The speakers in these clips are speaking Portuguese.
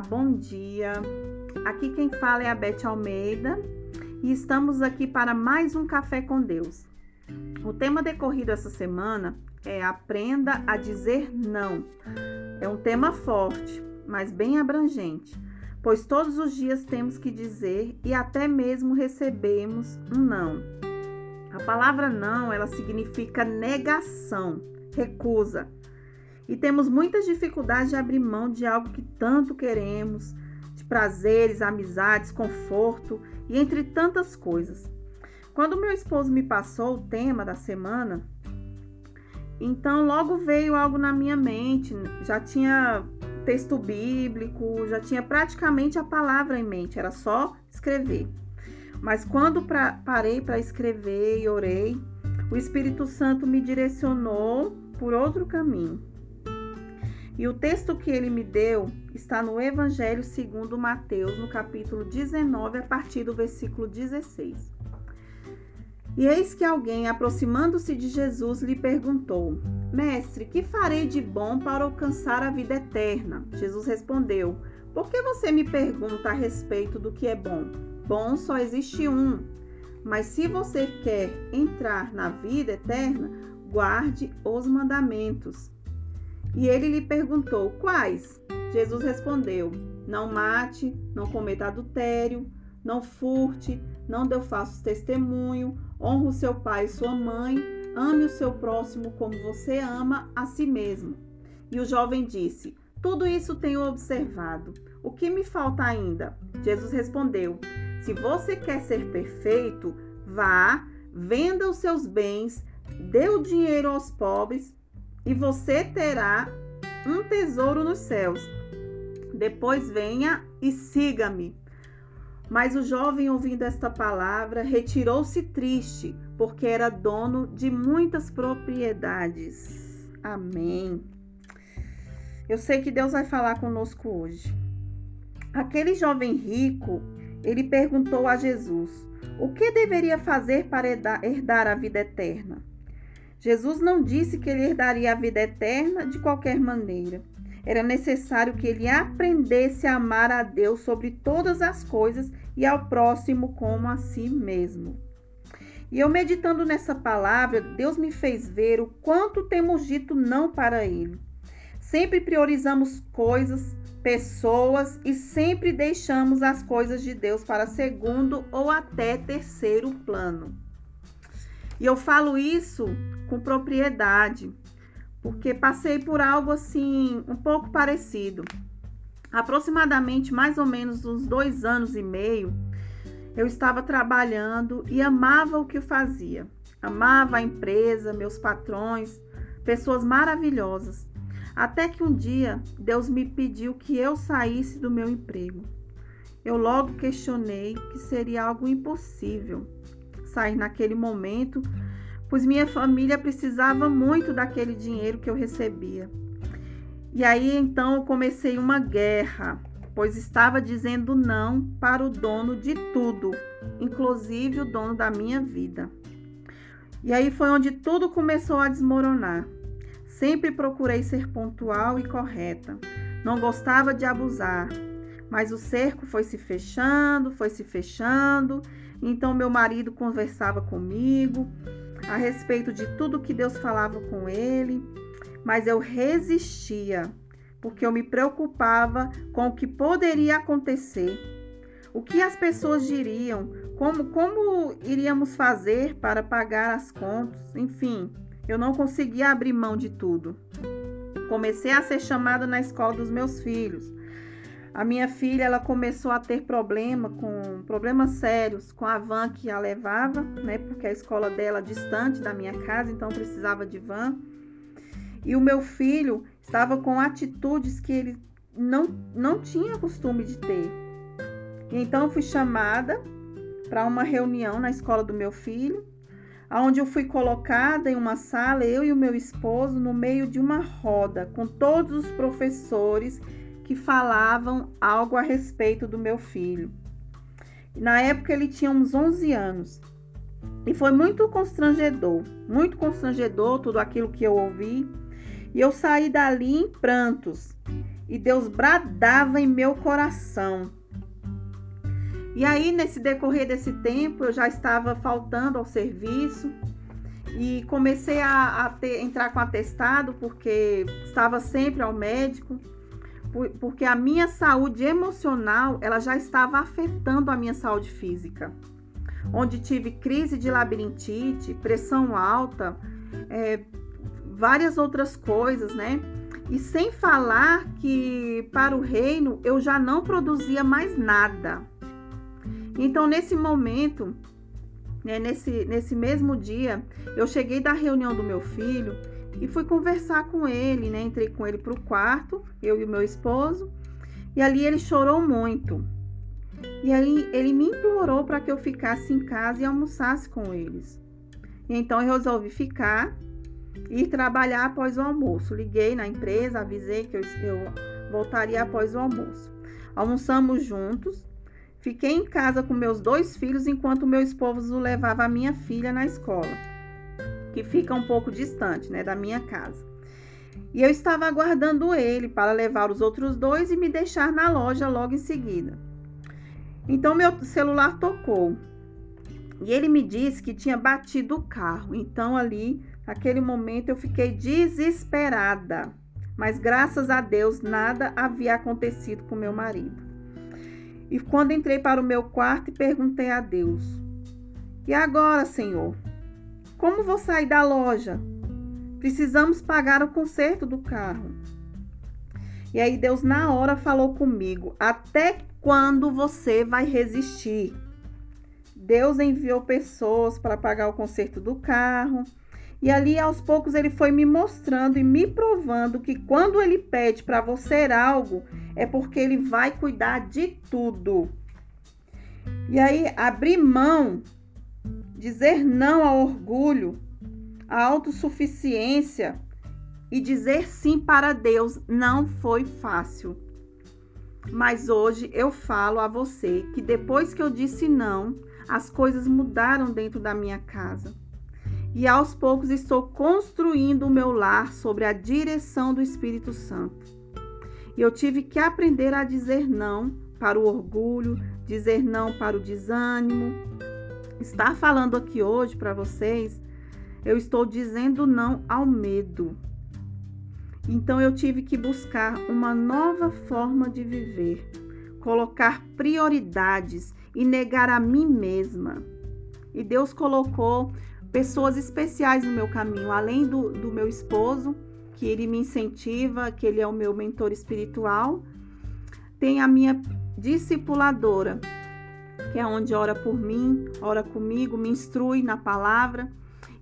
Bom dia. Aqui quem fala é a Beth Almeida e estamos aqui para mais um Café com Deus. O tema decorrido essa semana é Aprenda a dizer não. É um tema forte, mas bem abrangente, pois todos os dias temos que dizer e até mesmo recebemos um não. A palavra não, ela significa negação, recusa e temos muitas dificuldades de abrir mão de algo que tanto queremos, de prazeres, amizades, conforto e entre tantas coisas. Quando meu esposo me passou o tema da semana, então logo veio algo na minha mente, já tinha texto bíblico, já tinha praticamente a palavra em mente, era só escrever. Mas quando pra, parei para escrever e orei, o Espírito Santo me direcionou por outro caminho. E o texto que ele me deu está no Evangelho segundo Mateus, no capítulo 19, a partir do versículo 16. E eis que alguém, aproximando-se de Jesus, lhe perguntou: Mestre, que farei de bom para alcançar a vida eterna? Jesus respondeu: Por que você me pergunta a respeito do que é bom? Bom só existe um. Mas se você quer entrar na vida eterna, guarde os mandamentos. E ele lhe perguntou: Quais? Jesus respondeu: Não mate, não cometa adultério, não furte, não dê falso testemunho, honre o seu pai e sua mãe, ame o seu próximo como você ama a si mesmo. E o jovem disse: Tudo isso tenho observado. O que me falta ainda? Jesus respondeu: Se você quer ser perfeito, vá, venda os seus bens, dê o dinheiro aos pobres e você terá um tesouro nos céus. Depois venha e siga-me. Mas o jovem, ouvindo esta palavra, retirou-se triste, porque era dono de muitas propriedades. Amém. Eu sei que Deus vai falar conosco hoje. Aquele jovem rico, ele perguntou a Jesus: o que deveria fazer para herdar a vida eterna? Jesus não disse que ele herdaria a vida eterna de qualquer maneira. Era necessário que ele aprendesse a amar a Deus sobre todas as coisas e ao próximo como a si mesmo. E eu meditando nessa palavra, Deus me fez ver o quanto temos dito não para Ele. Sempre priorizamos coisas, pessoas e sempre deixamos as coisas de Deus para segundo ou até terceiro plano. E eu falo isso com propriedade, porque passei por algo assim um pouco parecido. Aproximadamente mais ou menos uns dois anos e meio, eu estava trabalhando e amava o que fazia. Amava a empresa, meus patrões, pessoas maravilhosas. Até que um dia Deus me pediu que eu saísse do meu emprego. Eu logo questionei que seria algo impossível sair naquele momento, pois minha família precisava muito daquele dinheiro que eu recebia. E aí então eu comecei uma guerra, pois estava dizendo não para o dono de tudo, inclusive o dono da minha vida. E aí foi onde tudo começou a desmoronar. Sempre procurei ser pontual e correta. Não gostava de abusar, mas o cerco foi se fechando, foi se fechando então meu marido conversava comigo a respeito de tudo que Deus falava com ele, mas eu resistia, porque eu me preocupava com o que poderia acontecer, o que as pessoas diriam, como como iríamos fazer para pagar as contas, enfim, eu não conseguia abrir mão de tudo. Comecei a ser chamada na escola dos meus filhos a minha filha ela começou a ter problema com problemas sérios com a van que a levava, né? Porque a escola dela é distante da minha casa, então precisava de van. E o meu filho estava com atitudes que ele não, não tinha costume de ter. Então fui chamada para uma reunião na escola do meu filho, onde eu fui colocada em uma sala, eu e o meu esposo, no meio de uma roda, com todos os professores que falavam algo a respeito do meu filho. Na época ele tinha uns 11 anos. E foi muito constrangedor, muito constrangedor tudo aquilo que eu ouvi. E eu saí dali em prantos. e Deus bradava em meu coração. E aí, nesse decorrer desse tempo, eu já estava faltando ao serviço e comecei a, a ter, entrar com atestado porque estava sempre ao médico, porque a minha saúde emocional ela já estava afetando a minha saúde física, onde tive crise de labirintite, pressão alta, é, várias outras coisas, né? E sem falar que para o reino eu já não produzia mais nada. Então, nesse momento, né, nesse, nesse mesmo dia, eu cheguei da reunião do meu filho e fui conversar com ele, né? Entrei com ele para o quarto, eu e o meu esposo, e ali ele chorou muito. E aí ele me implorou para que eu ficasse em casa e almoçasse com eles. E então eu resolvi ficar e ir trabalhar após o almoço. Liguei na empresa, avisei que eu, eu voltaria após o almoço. Almoçamos juntos Fiquei em casa com meus dois filhos enquanto meu esposo levava a minha filha na escola, que fica um pouco distante, né, da minha casa. E eu estava aguardando ele para levar os outros dois e me deixar na loja logo em seguida. Então meu celular tocou. E ele me disse que tinha batido o carro. Então ali, naquele momento eu fiquei desesperada. Mas graças a Deus nada havia acontecido com meu marido. E quando entrei para o meu quarto e perguntei a Deus: E agora, Senhor? Como vou sair da loja? Precisamos pagar o conserto do carro. E aí Deus na hora falou comigo: Até quando você vai resistir? Deus enviou pessoas para pagar o conserto do carro. E ali aos poucos ele foi me mostrando e me provando que quando ele pede para você algo, é porque ele vai cuidar de tudo. E aí, abrir mão, dizer não ao orgulho, à autossuficiência e dizer sim para Deus não foi fácil. Mas hoje eu falo a você que depois que eu disse não, as coisas mudaram dentro da minha casa. E aos poucos estou construindo o meu lar sobre a direção do Espírito Santo. E eu tive que aprender a dizer não para o orgulho, dizer não para o desânimo. Estar falando aqui hoje para vocês, eu estou dizendo não ao medo. Então eu tive que buscar uma nova forma de viver, colocar prioridades e negar a mim mesma. E Deus colocou pessoas especiais no meu caminho, além do, do meu esposo, que ele me incentiva, que ele é o meu mentor espiritual. Tem a minha discipuladora, que é onde ora por mim, ora comigo, me instrui na palavra.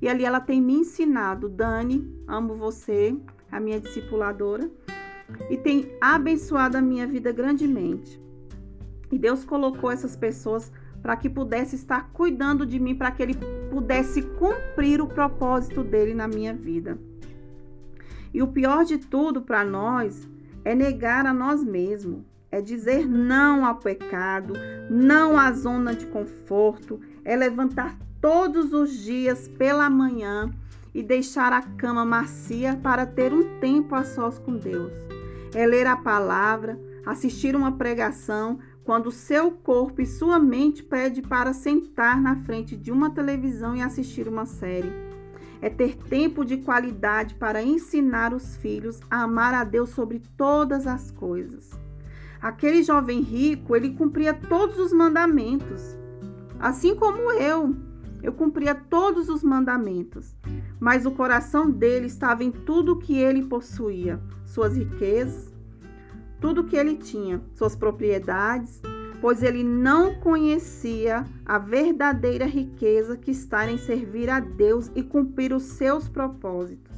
E ali ela tem me ensinado, Dani, amo você, a minha discipuladora, e tem abençoado a minha vida grandemente. E Deus colocou essas pessoas para que pudesse estar cuidando de mim, para que ele pudesse cumprir o propósito dele na minha vida. E o pior de tudo para nós é negar a nós mesmos, é dizer não ao pecado, não à zona de conforto, é levantar todos os dias pela manhã e deixar a cama macia para ter um tempo a sós com Deus. É ler a palavra, assistir uma pregação, quando seu corpo e sua mente pede para sentar na frente de uma televisão e assistir uma série é ter tempo de qualidade para ensinar os filhos a amar a Deus sobre todas as coisas. Aquele jovem rico, ele cumpria todos os mandamentos, assim como eu. Eu cumpria todos os mandamentos, mas o coração dele estava em tudo que ele possuía, suas riquezas, tudo que ele tinha, suas propriedades, pois ele não conhecia a verdadeira riqueza que está em servir a Deus e cumprir os seus propósitos.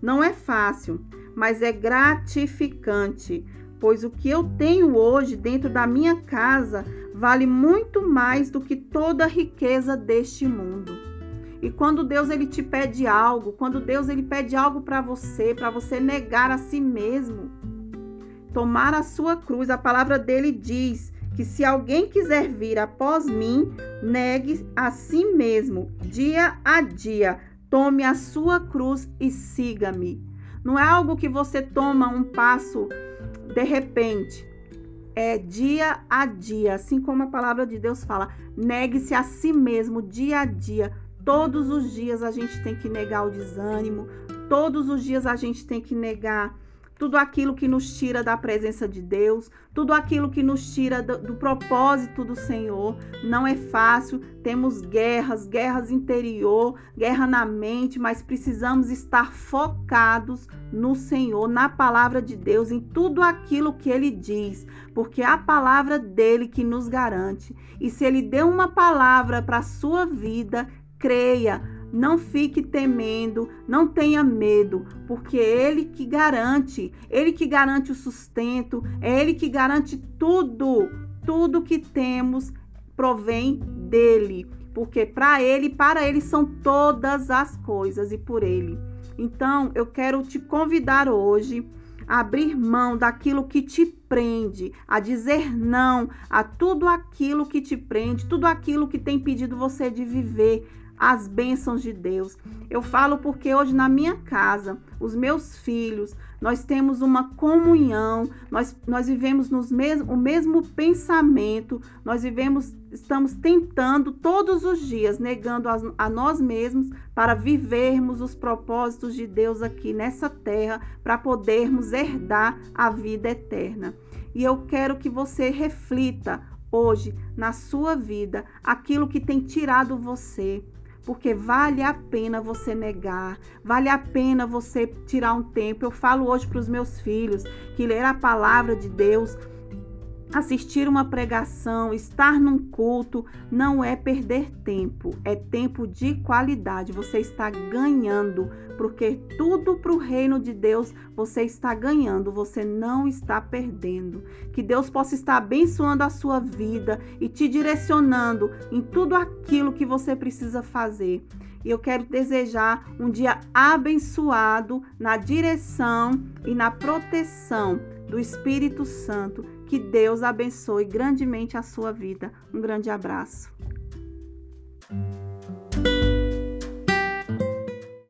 Não é fácil, mas é gratificante, pois o que eu tenho hoje dentro da minha casa vale muito mais do que toda a riqueza deste mundo. E quando Deus ele te pede algo, quando Deus ele pede algo para você, para você negar a si mesmo, tomar a sua cruz, a palavra dele diz que se alguém quiser vir após mim, negue a si mesmo, dia a dia, tome a sua cruz e siga-me. Não é algo que você toma um passo de repente, é dia a dia, assim como a palavra de Deus fala, negue-se a si mesmo dia a dia. Todos os dias a gente tem que negar o desânimo, todos os dias a gente tem que negar tudo aquilo que nos tira da presença de Deus, tudo aquilo que nos tira do, do, propósito do Senhor. Não é fácil, temos guerras, guerras interior, guerra na mente, mas precisamos estar focados no Senhor, na palavra de Deus, em tudo aquilo que ele diz, porque é a palavra dele que nos garante. E se ele deu uma palavra para a sua vida, creia, não fique temendo, não tenha medo, porque é Ele que garante, Ele que garante o sustento, é Ele que garante tudo, tudo que temos provém dele, porque para Ele, para Ele são todas as coisas e por Ele. Então, eu quero te convidar hoje a abrir mão daquilo que te prende, a dizer não a tudo aquilo que te prende, tudo aquilo que tem pedido você de viver as bênçãos de Deus. Eu falo porque hoje na minha casa, os meus filhos, nós temos uma comunhão, nós, nós vivemos nos mes o mesmo pensamento, nós vivemos, estamos tentando todos os dias, negando a, a nós mesmos para vivermos os propósitos de Deus aqui nessa terra, para podermos herdar a vida eterna. E eu quero que você reflita hoje na sua vida aquilo que tem tirado você porque vale a pena você negar, vale a pena você tirar um tempo. Eu falo hoje para os meus filhos que ler a palavra de Deus Assistir uma pregação, estar num culto, não é perder tempo, é tempo de qualidade. Você está ganhando, porque tudo para o reino de Deus você está ganhando, você não está perdendo. Que Deus possa estar abençoando a sua vida e te direcionando em tudo aquilo que você precisa fazer. E eu quero desejar um dia abençoado na direção e na proteção do Espírito Santo que Deus abençoe grandemente a sua vida. Um grande abraço.